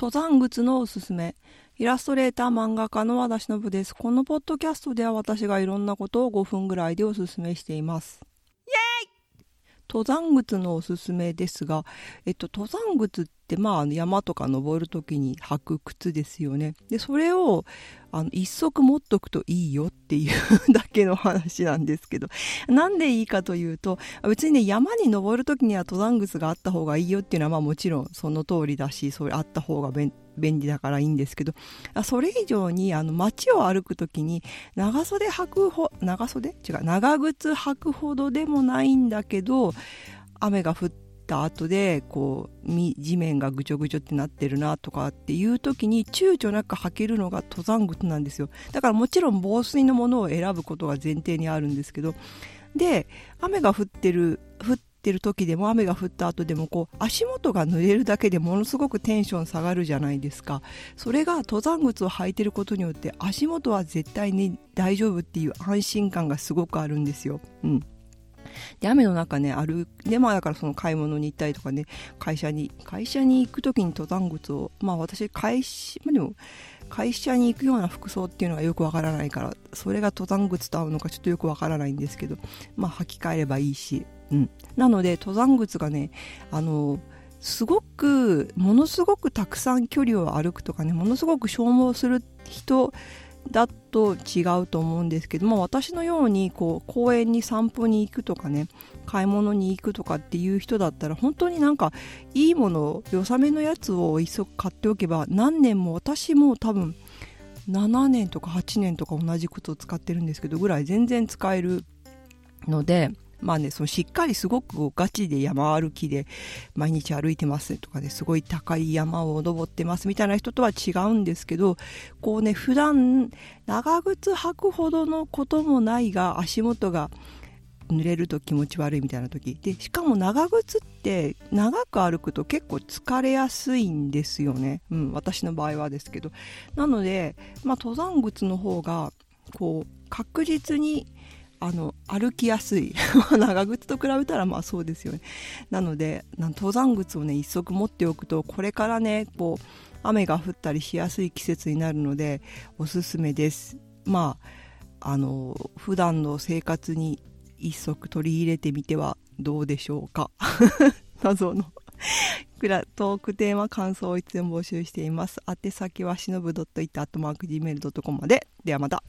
登山靴のおすすめ。イラストレーター漫画家の和田忍です。このポッドキャストでは私がいろんなことを5分ぐらいでおすすめしています。イエーイ登山靴のおすすめですが、えっと、登山靴ってまあ山とか登る時に履く靴ですよね。で、それをあの一足持っとくといいよっていうだけの話なんですけど、なんでいいかというと、別にね、山に登る時には登山靴があった方がいいよっていうのはまあもちろんその通りだし、それあった方が便便利だからいいんですけど、それ以上にあの街を歩く時に長袖履くほ、長袖？違う、長靴履くほどでもないんだけど、雨が降ってた後でこう地面がぐちょぐちょってなってるなとかっていう時に躊躇なく履けるのが登山靴なんですよ。だからもちろん防水のものを選ぶことが前提にあるんですけどで雨が降ってる降ってる時でも雨が降った後でもこう足元が濡れるだけでものすごくテンション下がるじゃないですか。それが登山靴を履いてることによって足元は絶対に大丈夫っていう安心感がすごくあるんですよ。うん。で、雨の中ね、歩で、まあだからその買い物に行ったりとかね、会社に、会社に行く時に登山靴を、まあ私、会社、まあでも、会社に行くような服装っていうのがよくわからないから、それが登山靴と合うのかちょっとよくわからないんですけど、まあ履き替えればいいし、うん。なので、登山靴がね、あの、すごく、ものすごくたくさん距離を歩くとかね、ものすごく消耗する人だと違うと思うんですけども私のようにこう公園に散歩に行くとかね買い物に行くとかっていう人だったら本当になんかいいもの良さめのやつを一足買っておけば何年も私も多分7年とか8年とか同じ靴を使ってるんですけどぐらい全然使えるのでまあね、そのしっかりすごくガチで山歩きで毎日歩いてますとかね、すごい高い山を登ってますみたいな人とは違うんですけど、こうね、普段長靴履くほどのこともないが足元が濡れると気持ち悪いみたいな時。でしかも長靴って長く歩くと結構疲れやすいんですよね、うん、私の場合はですけど。なので、まあ、登山靴の方がこう確実にあの歩きやすい。長靴と比べたらまあそうですよね。なので登山靴をね一足持っておくとこれからねこう雨が降ったりしやすい季節になるのでおすすめです。まああの普段の生活に一足取り入れてみてはどうでしょうか。謎の。トークテーマ感想をいつでも募集しています。宛先はしのぶ .it.gmail.com まで。ではまた。